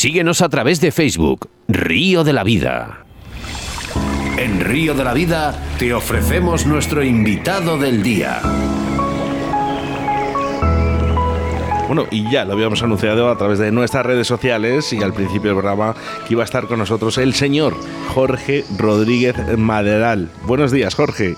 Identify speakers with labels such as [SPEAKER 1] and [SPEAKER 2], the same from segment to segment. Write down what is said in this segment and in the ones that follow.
[SPEAKER 1] Síguenos a través de Facebook, Río de la Vida. En Río de la Vida te ofrecemos nuestro invitado del día.
[SPEAKER 2] Bueno, y ya lo habíamos anunciado a través de nuestras redes sociales y al principio del programa que iba a estar con nosotros el señor Jorge Rodríguez Maderal. Buenos días, Jorge.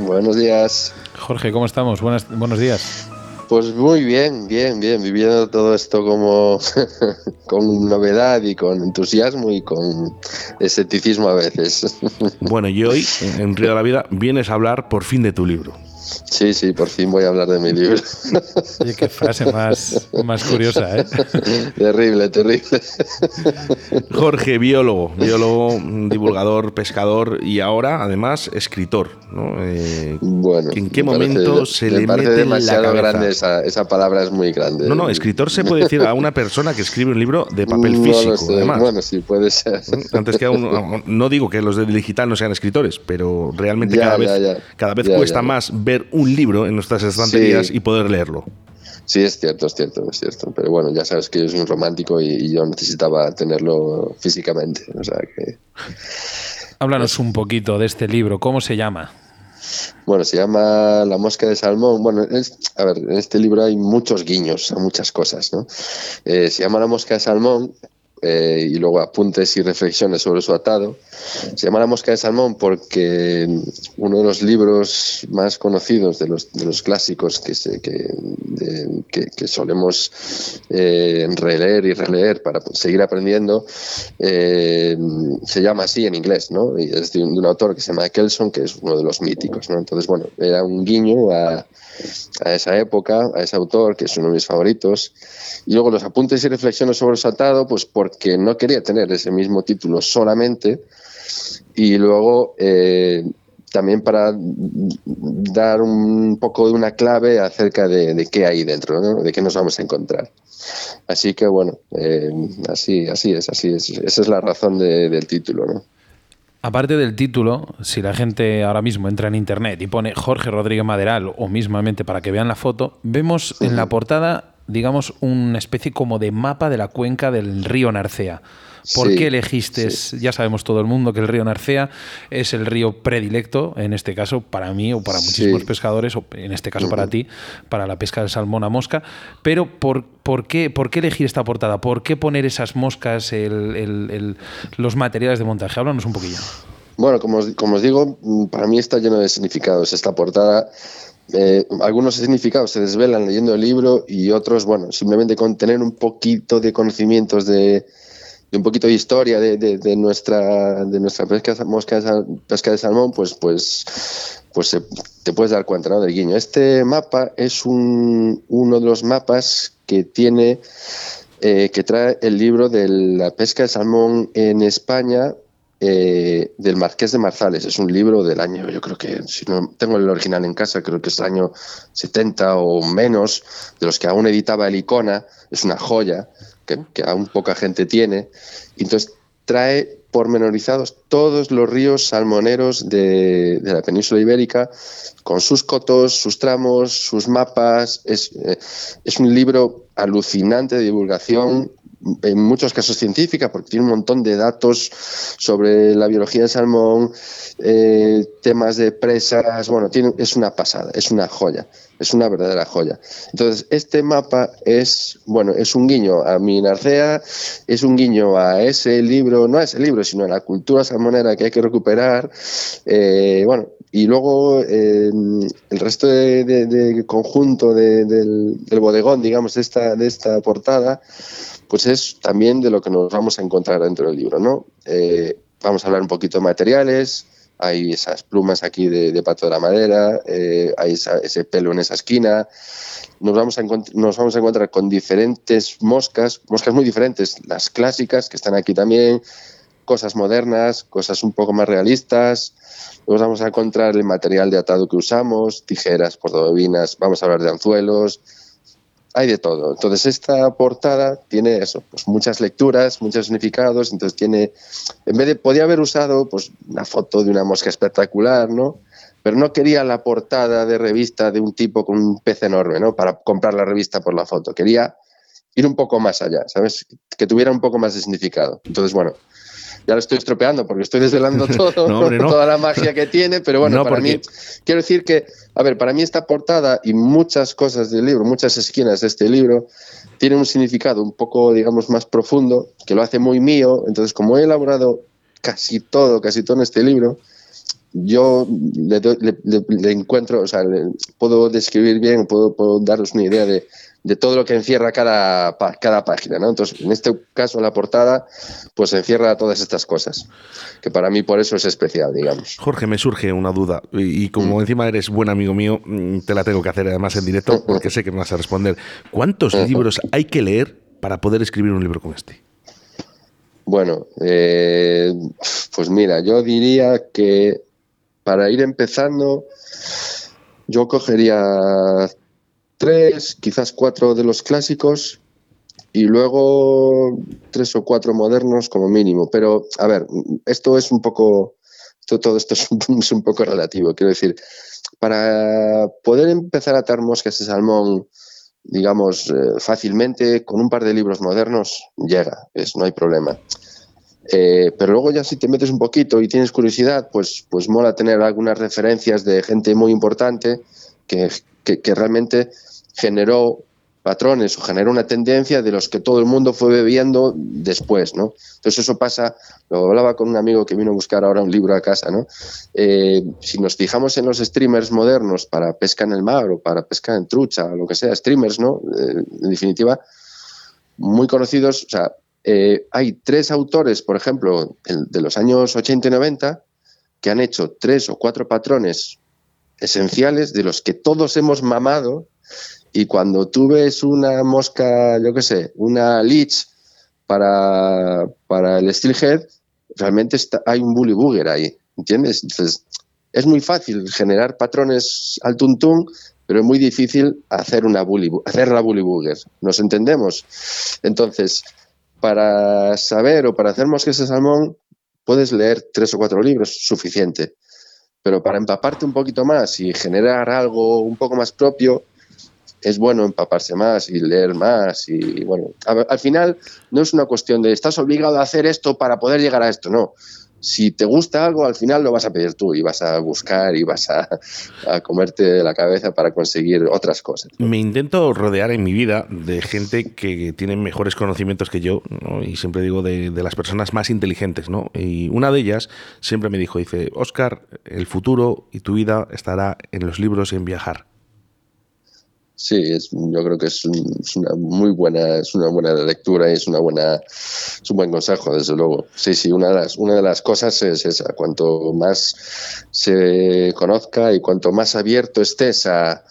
[SPEAKER 3] Buenos días.
[SPEAKER 4] Jorge, ¿cómo estamos? buenos días.
[SPEAKER 3] Pues muy bien, bien, bien, viviendo todo esto como con novedad y con entusiasmo y con escepticismo a veces.
[SPEAKER 2] Bueno, y hoy en Río de la Vida vienes a hablar por fin de tu libro.
[SPEAKER 3] Sí, sí, por fin voy a hablar de mi libro.
[SPEAKER 4] Oye, qué frase más, más curiosa, ¿eh?
[SPEAKER 3] Terrible, terrible.
[SPEAKER 2] Jorge, biólogo, biólogo, divulgador, pescador y ahora, además, escritor. ¿no?
[SPEAKER 3] Eh, bueno,
[SPEAKER 2] ¿en qué momento se le
[SPEAKER 3] parece
[SPEAKER 2] mete
[SPEAKER 3] demasiado
[SPEAKER 2] la cabeza?
[SPEAKER 3] grande esa, esa, palabra es muy grande.
[SPEAKER 2] No, no, escritor se puede decir a una persona que escribe un libro de papel físico,
[SPEAKER 3] no sé.
[SPEAKER 2] además.
[SPEAKER 3] Bueno, sí, puede ser.
[SPEAKER 2] Antes que aún, no digo que los de digital no sean escritores, pero realmente
[SPEAKER 3] Ya,
[SPEAKER 2] cada
[SPEAKER 3] ya,
[SPEAKER 2] vez,
[SPEAKER 3] ya.
[SPEAKER 2] cada vez
[SPEAKER 3] Ya,
[SPEAKER 2] cuesta
[SPEAKER 3] ya.
[SPEAKER 2] más ver un libro en nuestras estanterías
[SPEAKER 3] Sí.
[SPEAKER 2] y poder leerlo.
[SPEAKER 3] Sí, es cierto, es cierto, es cierto. Pero bueno, ya sabes que yo soy un romántico y, y yo necesitaba tenerlo físicamente. O sea que.
[SPEAKER 4] Háblanos un poquito de este libro. ¿Cómo se llama?
[SPEAKER 3] Bueno, se llama La mosca de salmón. Bueno, es- a ver, en este libro hay muchos guiños a muchas cosas, ¿no? Eh, se llama La mosca de salmón eh, y luego apuntes y reflexiones sobre su atado. Se llama La mosca de salmón porque uno de los libros más conocidos de los, de los clásicos que, se- que, de- que- que solemos eh, releer y releer para seguir aprendiendo eh, se llama así en inglés, ¿no? Y es de un, de un autor que se llama Kelson, que es uno de los míticos, ¿no? Entonces, bueno, era un guiño a, a esa época, a ese autor, que es uno de mis favoritos. Y luego los apuntes y reflexiones sobre su atado, pues porque no quería tener ese mismo título solamente. Y luego eh, también para dar un poco de una clave acerca de, de qué hay dentro, ¿no? de qué nos vamos a encontrar. Así que bueno, eh, así, así es, así es. Esa es la razón de- del título, ¿no?
[SPEAKER 4] Aparte del título, si la gente ahora mismo entra en internet y pone Jorge Rodríguez Maderal o mismamente para que vean la foto, vemos en la portada, digamos, una especie como de mapa de la cuenca del río Narcea. ¿Por
[SPEAKER 3] Sí,
[SPEAKER 4] qué elegiste? Ya sabemos todo el mundo que el río Narcea es el río predilecto, en este caso para mí o para muchísimos
[SPEAKER 3] Sí.
[SPEAKER 4] pescadores, o en este caso para ti, para la pesca del salmón a mosca. Pero ¿por, por, qué, ¿por qué elegir esta portada? ¿Por qué poner esas moscas, el- el- el- los materiales de montaje? Háblanos un poquillo.
[SPEAKER 3] Bueno, como os, como os digo, para mí está lleno de significados. Esta portada, eh, algunos significados se desvelan leyendo el libro y otros, bueno, simplemente con tener un poquito de conocimientos de, un poquito de historia de, de- nuestra de nuestra pesca, mosca pesca de salmón, pues, pues, pues se- te puedes dar cuenta ¿no? del guiño. Este mapa es un, uno de los mapas que tiene eh, que trae el libro de la pesca de salmón en España eh, del Marqués de Marzales. Es un libro del año, yo creo que, si no tengo el original en casa, creo que es del año 70 o menos, de los que aún editaba el Icona. Es una joya que, que aún poca gente tiene. Entonces trae pormenorizados todos los ríos salmoneros de, de la península ibérica, con sus cotos, sus tramos, sus mapas. Es, eh, es un libro alucinante de divulgación, en muchos casos científica, porque tiene un montón de datos sobre la biología del salmón, eh, temas de presas, bueno, tiene, es una pasada, es una joya, es una verdadera joya. Entonces, este mapa es, bueno, es un guiño a mi Narcea, es un guiño a ese libro, no a ese libro, sino a la cultura salmonera que hay que recuperar, eh, bueno, y luego eh, el resto de, conjunto de- del, bodegón, digamos, de esta, de esta portada, pues es también de lo que nos vamos a encontrar dentro del libro, ¿no? Eh, vamos a hablar un poquito de materiales, hay esas plumas aquí de, pato de la madera, eh, hay ese pelo en esa esquina, nos vamos, a nos vamos a encontrar con diferentes moscas, moscas muy diferentes, las clásicas que están aquí también, cosas modernas, cosas un poco más realistas. Nos vamos a encontrar el material de atado que usamos, tijeras, portabobinas, vamos a hablar de anzuelos, hay de todo. Entonces esta portada tiene eso, pues muchas lecturas, muchos significados, entonces tiene, en vez de, podía haber usado pues una foto de una mosca espectacular, ¿no? Pero no quería la portada de revista de un tipo con un pez enorme, ¿no? Para comprar la revista por la foto. Quería ir un poco más allá, ¿sabes? Que tuviera un poco más de significado. Entonces, bueno, ya lo estoy estropeando porque estoy desvelando todo, toda la magia que tiene, pero bueno, para mí, quiero decir que, a ver, para mí esta portada y muchas cosas del libro, muchas esquinas de este libro, tienen un significado un poco, digamos, más profundo, que lo hace muy mío, entonces como he elaborado casi todo, casi todo en este libro, yo le, encuentro, o sea, puedo describir bien, puedo, puedo daros una idea de, de todo lo que encierra cada, cada página, ¿no? Entonces, en este caso, la portada, pues encierra todas estas cosas, que para mí por eso es especial, digamos.
[SPEAKER 2] Jorge, me surge una duda, y, como mm. encima eres buen amigo mío, mm, te la tengo que hacer además en directo, porque sé que me vas a responder. ¿Cuántos libros hay que leer para poder escribir un libro como este?
[SPEAKER 3] Bueno, eh, pues mira, yo diría que para ir empezando, yo cogería tres, quizás cuatro de los clásicos y luego tres o cuatro modernos como mínimo. Pero, a ver, esto es un poco, todo esto es un, poco relativo. Quiero decir, para poder empezar a atar moscas de salmón, digamos, eh, fácilmente, con un par de libros modernos, llega, es, no hay problema. Eh, pero luego ya si te metes un poquito y tienes curiosidad, pues, pues mola tener algunas referencias de gente muy importante que, que, realmente generó patrones o generó una tendencia de los que todo el mundo fue bebiendo después, ¿no? Entonces eso pasa, lo hablaba con un amigo que vino a buscar ahora un libro a casa, ¿no? Eh, si nos fijamos en los streamers modernos para pesca en el mar o para pesca en trucha, o lo que sea, streamers, ¿no? Eh, en definitiva, muy conocidos, o sea, eh, hay tres autores, por ejemplo, de los años 80 y 90, que han hecho tres o cuatro patrones esenciales de los que todos hemos mamado y cuando tú ves una mosca, yo qué sé, una leech para, para el steelhead, realmente está, hay un bully booger ahí, ¿entiendes? Entonces, es muy fácil generar patrones al tuntún, pero es muy difícil hacer, una bully, hacer la bully booger. ¿Nos entendemos? Entonces, para saber o para hacer moscas de salmón, puedes leer tres o cuatro libros, suficiente. Pero para empaparte un poquito más y generar algo un poco más propio, es bueno empaparse más y leer más. Y bueno, al final no es una cuestión de estás obligado a hacer esto para poder llegar a esto, no si te gusta algo, al final lo vas a pedir tú y vas a buscar y vas a, comerte la cabeza para conseguir otras cosas.
[SPEAKER 2] Me intento rodear en mi vida de gente que tiene mejores conocimientos que yo, y siempre digo de, de, las personas más inteligentes, ¿no? Y una de ellas siempre me dijo, dice, Oscar, el futuro y tu vida estará en los libros y en viajar.
[SPEAKER 3] Sí, es, yo creo que es, una muy buena, es una buena lectura y es una buena, es un buen consejo, desde luego. Sí, sí, una de las, una de las cosas es esa, cuanto más se conozca y cuanto más abierto estés a,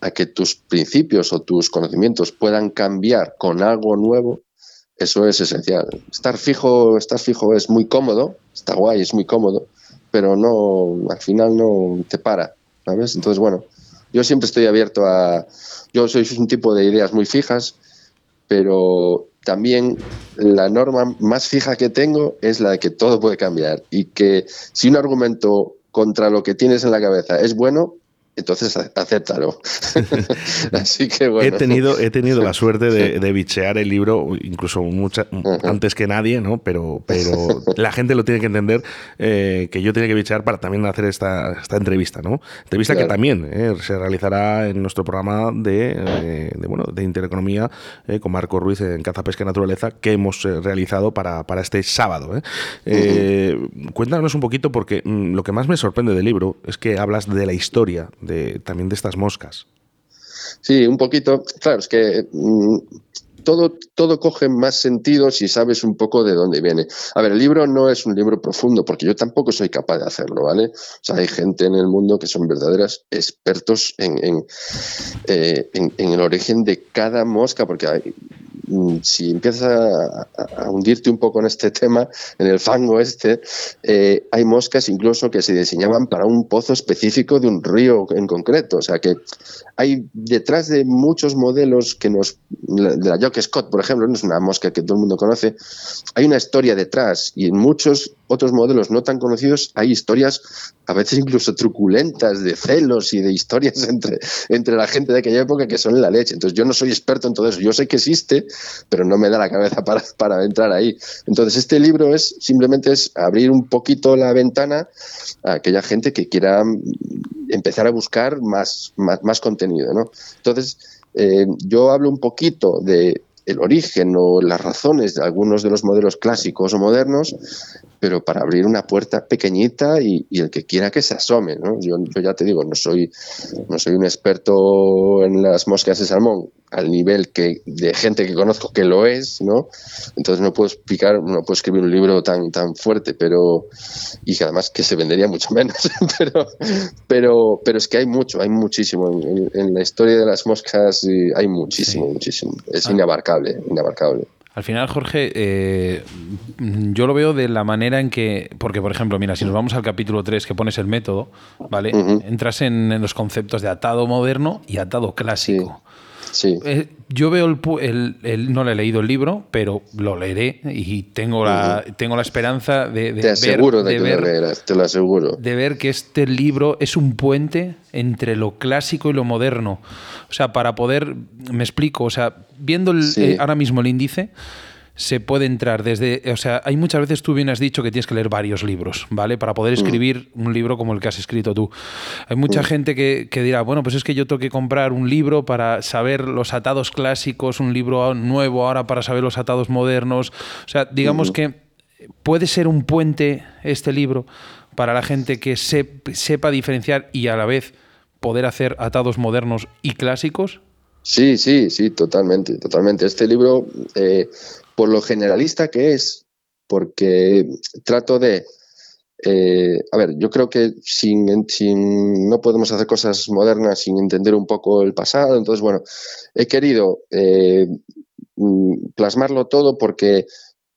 [SPEAKER 3] a que tus principios o tus conocimientos puedan cambiar con algo nuevo, eso es esencial. Estar fijo, estar fijo es muy cómodo, está guay, es muy cómodo, pero no, al final no te para, ¿sabes? Entonces, bueno, yo siempre estoy abierto a... Yo soy un tipo de ideas muy fijas, pero también la norma más fija que tengo es la de que todo puede cambiar y que si un argumento contra lo que tienes en la cabeza es bueno, entonces acéptalo.
[SPEAKER 2] Así que bueno. He tenido, he tenido la suerte de, bichear el libro, incluso mucha, antes que nadie, ¿no? Pero, pero la gente lo tiene que entender eh, que yo tenía que bichear para también hacer esta, esta entrevista, ¿no? Entrevista que también eh, se realizará en nuestro programa de, eh, bueno, de Intereconomía con Marco Ruiz en Caza, Pesca y Naturaleza que hemos realizado para, para, este sábado. Cuéntanos un poquito, porque mm, lo que más me sorprende del libro es que hablas de la historia también de estas moscas.
[SPEAKER 3] Sí, un poquito. Claro, es que mm, todo, todo coge más sentido si sabes un poco de dónde viene. A ver, el libro no es un libro profundo, porque yo tampoco soy capaz de hacerlo, ¿vale? O sea, hay gente en el mundo que son verdaderas expertos en, en, eh, en el origen de cada mosca, porque hay, si empiezas a, hundirte un poco en este tema, en el fango este, eh, hay moscas incluso que se diseñaban para un pozo específico de un río en concreto. O sea que hay detrás de muchos modelos que nos. De la Jock Scott, por ejemplo, no es una mosca que todo el mundo conoce, hay una historia detrás y en muchos otros modelos no tan conocidos hay historias a veces incluso truculentas de celos y de historias entre, entre la gente de aquella época que son la leche. Entonces yo no soy experto en todo eso, yo sé que existe, pero no me da la cabeza para, para entrar ahí. Entonces este libro es simplemente es abrir un poquito la ventana a aquella gente que quiera empezar a buscar más, más, contenido. ¿no? Entonces eh, yo hablo un poquito de el origen o las razones de algunos de los modelos clásicos o modernos, pero para abrir una puerta pequeñita y, el que quiera que se asome. ¿no? Yo, ya te digo, no soy, no soy un experto en las moscas de salmón al nivel que de gente que conozco que lo es, ¿no? Entonces no puedo explicar, no puedo escribir un libro tan, tan fuerte, pero y que además que se vendería mucho menos, pero, pero, pero es que hay mucho, hay muchísimo en, la historia de las moscas hay muchísimo, muchísimo. Es ah. inabarcable, inabarcable.
[SPEAKER 4] Al final, Jorge, eh, yo lo veo de la manera en que, porque por ejemplo, mira, si nos vamos al capítulo 3 que pones el método, ¿vale? Entras en, los conceptos de atado moderno y atado clásico.
[SPEAKER 3] Sí.
[SPEAKER 4] Eh, yo veo el, No le he leído el libro, pero lo leeré y tengo la, tengo la esperanza de,
[SPEAKER 3] te aseguro de, que lo leerás, te lo aseguro.
[SPEAKER 4] De ver que este libro es un puente entre lo clásico y lo moderno. O sea, para poder. Me explico, o sea, viendo eh, ahora mismo el índice se puede entrar desde, o sea, hay muchas veces tú bien has dicho que tienes que leer varios libros, ¿vale? Para poder mm. escribir un libro como el que has escrito tú. Hay mucha mm. gente que, dirá, bueno, pues es que yo tengo que comprar un libro para saber los atados clásicos, un libro nuevo ahora para saber los atados modernos. O sea, digamos que puede ser un puente este libro para la gente que sepa diferenciar y a la vez poder hacer atados modernos y clásicos.
[SPEAKER 3] Sí, sí, sí, totalmente, totalmente. Este libro, eh, por lo generalista que es, porque trato de... Eh, a ver, yo creo que sin, no podemos hacer cosas modernas sin entender un poco el pasado. Entonces, bueno, he querido eh, mm, plasmarlo todo porque,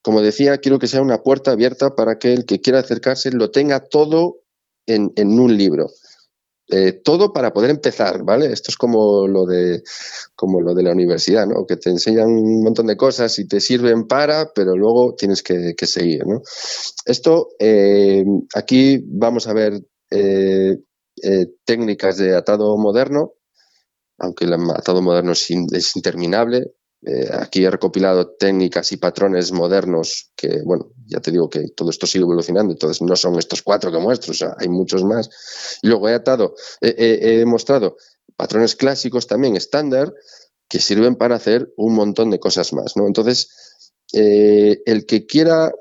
[SPEAKER 3] como decía, quiero que sea una puerta abierta para que el que quiera acercarse lo tenga todo en, en un libro. Eh, todo para poder empezar, ¿vale? Esto es como lo de como lo de la universidad, ¿no? Que te enseñan un montón de cosas y te sirven para, pero luego tienes que, seguir, ¿no? Esto, eh, aquí vamos a ver eh, técnicas de atado moderno, aunque el atado moderno es interminable, eh, aquí he recopilado técnicas y patrones modernos que, bueno, ya te digo que todo esto sigue evolucionando, entonces no son estos cuatro que muestro, hay muchos más. Luego he atado, he mostrado patrones clásicos también estándar que sirven para hacer un montón de cosas más, ¿no? Entonces, eh, el que quiera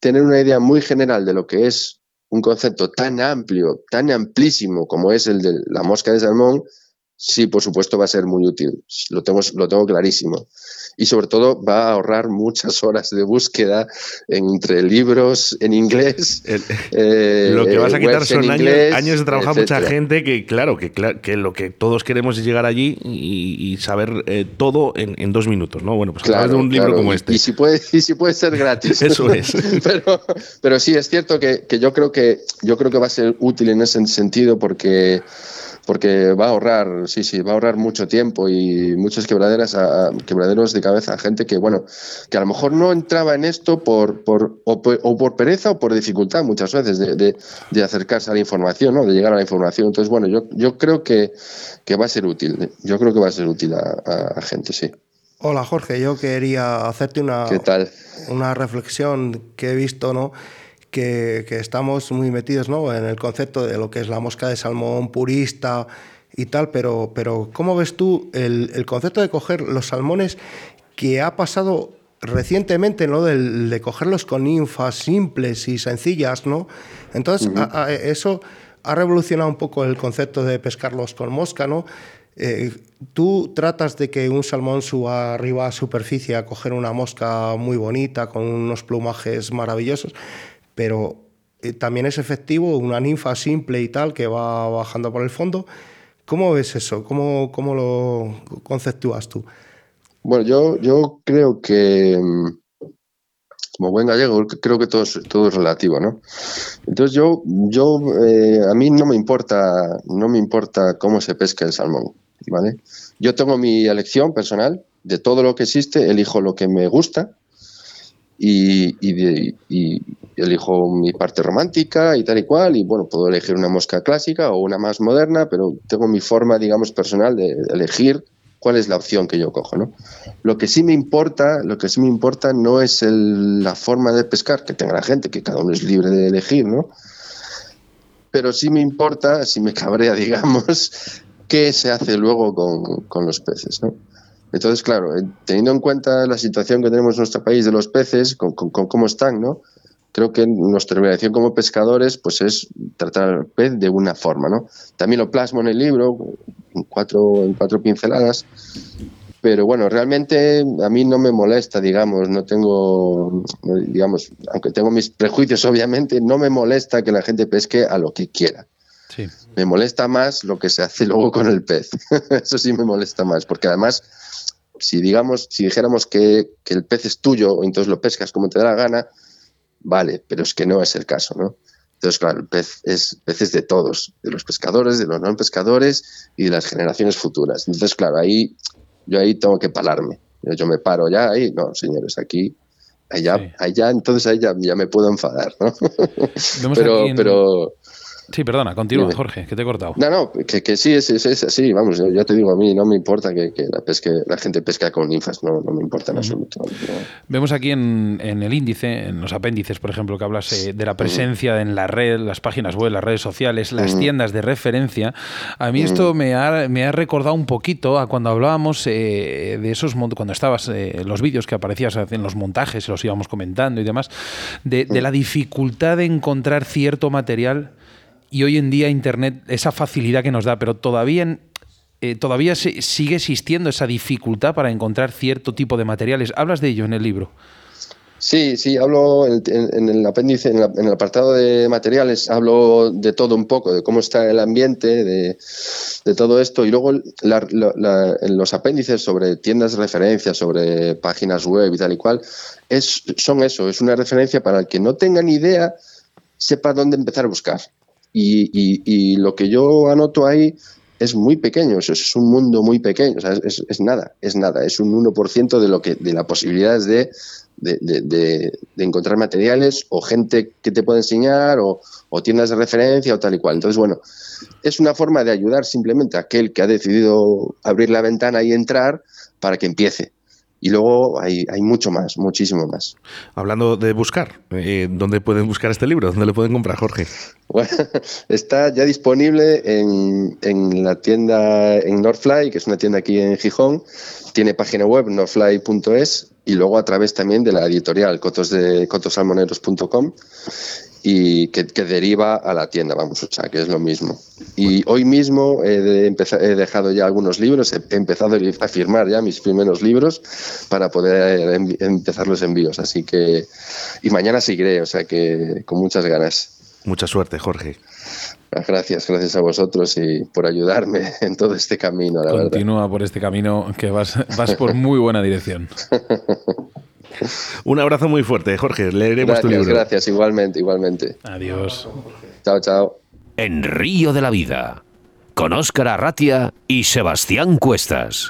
[SPEAKER 3] tener una idea muy general de lo que es un concepto tan amplio, tan amplísimo como es el de la mosca de salmón, sí, por supuesto, va a ser muy útil. Lo tengo, lo tengo clarísimo. Y sobre todo va a ahorrar muchas horas de búsqueda entre libros en inglés.
[SPEAKER 2] Eh, lo que vas a quitar son años, de trabajar mucha gente que, claro, que, que lo que todos queremos es llegar allí y, saber eh, todo en, dos minutos, ¿no? Bueno, pues
[SPEAKER 3] claro,
[SPEAKER 2] de un libro como este.
[SPEAKER 3] Y si puede, y si puede ser gratis.
[SPEAKER 2] Eso es.
[SPEAKER 3] pero, pero sí, es cierto que, que, yo creo que yo creo que va a ser útil en ese sentido porque porque va a ahorrar, sí, sí, va a ahorrar mucho tiempo y muchas quebraderas a, quebraderos de cabeza a gente que, bueno, que a lo mejor no entraba en esto por, por, o, por, pereza o por dificultad muchas veces de, de, acercarse a la información, ¿no? de llegar a la información. Entonces, bueno, yo, yo creo que, que va a ser útil, yo creo que va a ser útil a, a gente, sí.
[SPEAKER 5] Hola Jorge, yo quería hacerte una, una reflexión que he visto, ¿no? Que, estamos muy metidos ¿no? en el concepto de lo que es la mosca de salmón purista y tal, pero, pero ¿cómo ves tú el, concepto de coger los salmones que ha pasado recientemente, ¿no? De, de cogerlos con ninfas simples y sencillas, ¿no? Entonces, eso ha revolucionado un poco el concepto de pescarlos con mosca, ¿no? Eh, tú tratas de que un salmón suba arriba a superficie a coger una mosca muy bonita, con unos plumajes maravillosos, pero eh, también es efectivo una ninfa simple y tal que va bajando por el fondo. ¿Cómo ves eso? ¿Cómo, cómo lo conceptúas tú?
[SPEAKER 3] Bueno, yo, yo creo que, mm, como buen gallego, creo que todo es, todo es relativo, ¿no? Entonces yo, yo eh, a mí no me importa, no me importa cómo se pesca el salmón, ¿vale? Yo tengo mi elección personal de todo lo que existe, elijo lo que me gusta y, y, elijo mi parte romántica y tal y cual, y bueno, puedo elegir una mosca clásica o una más moderna, pero tengo mi forma, digamos, personal de elegir cuál es la opción que yo cojo, ¿no? Lo que sí me importa, lo que sí me importa no es la forma de pescar que tenga la gente, que cada uno es libre de elegir, ¿no? Pero sí me importa, si me cabrea, digamos, qué se hace luego con, con los peces, ¿no? Entonces, claro, eh, teniendo en cuenta la situación que tenemos en nuestro país de los peces, con, con, cómo están, ¿no? Creo que nuestra obligación como pescadores, pues es tratar al pez de una forma, ¿no? También lo plasmo en el libro, en cuatro, en cuatro pinceladas, pero bueno, realmente a mí no me molesta, digamos, no tengo, digamos, aunque tengo mis prejuicios, obviamente, no me molesta que la gente pesque a lo que quiera. Sí. Me molesta más lo que se hace luego con el pez. Eso sí me molesta más, porque además si digamos, si dijéramos que, el pez es tuyo, entonces lo pescas como te da la gana, vale, pero es que no es el caso, ¿no? Entonces, claro, el pez es, pez de todos, de los pescadores, de los no pescadores y de las generaciones futuras. Entonces, claro, ahí yo ahí tengo que pararme. Yo, me paro ya ahí, no, señores, aquí, allá, allá, entonces ahí ya, me puedo enfadar, ¿no? pero, pero
[SPEAKER 4] Sí, perdona, continúa, Jorge, que te he cortado.
[SPEAKER 3] No, no, que, sí, es, es, así, vamos, ya te digo, a mí no me importa que, la, pesque, la gente pesca con ninfas, no, no me importa en absoluto.
[SPEAKER 4] Vemos aquí en, el índice, en los apéndices, por ejemplo, que hablas eh, de la presencia en la red, las páginas web, las redes sociales, las tiendas de referencia. A mí esto me ha, me ha recordado un poquito a cuando hablábamos eh, de esos, cuando estabas, eh, los vídeos que aparecías en los montajes, los íbamos comentando y demás, de, de la dificultad de encontrar cierto material y hoy en día Internet, esa facilidad que nos da, pero todavía, eh, todavía sigue existiendo esa dificultad para encontrar cierto tipo de materiales. ¿Hablas de ello en el libro?
[SPEAKER 3] Sí, sí, hablo en, el apéndice, en, el apartado de materiales, hablo de todo un poco, de cómo está el ambiente, de, todo esto, y luego en los apéndices sobre tiendas de referencia, sobre páginas web y tal y cual, es, son eso, es una referencia para el que no tenga ni idea, sepa dónde empezar a buscar. Y, lo que yo anoto ahí es muy pequeño, es un mundo muy pequeño, es, nada, es nada, es un 1% de, lo que, de las posibilidades de, de, encontrar materiales o gente que te puede enseñar o, o, tiendas de referencia o tal y cual. Entonces, bueno, es una forma de ayudar simplemente a aquel que ha decidido abrir la ventana y entrar para que empiece. Y luego hay, hay mucho más, muchísimo más.
[SPEAKER 2] Hablando de buscar, eh, ¿dónde pueden buscar este libro? ¿Dónde lo pueden comprar, Jorge?
[SPEAKER 3] Bueno, está ya disponible en, en la tienda en Northfly, que es una tienda aquí en Gijón. Tiene página web northfly.es y luego a través también de la editorial cotos de cotosalmoneros.com y que, deriva a la tienda, vamos, o sea, que es lo mismo. Y hoy mismo he, he dejado ya algunos libros, he empezado a firmar ya mis primeros libros para poder em, empezar los envíos, así que, y mañana seguiré, o sea que con muchas ganas.
[SPEAKER 2] Mucha suerte, Jorge.
[SPEAKER 3] Gracias, gracias a vosotros y por ayudarme en todo este camino, la
[SPEAKER 4] Continúa por este camino que vas, vas por muy buena dirección.
[SPEAKER 2] Un abrazo muy fuerte, Jorge. Leeremos
[SPEAKER 3] tu
[SPEAKER 2] libro.
[SPEAKER 3] Gracias, igualmente, igualmente.
[SPEAKER 4] Adiós.
[SPEAKER 3] Chao, chao.
[SPEAKER 1] En Río de la Vida, con Óscar Arratia y Sebastián Cuestas.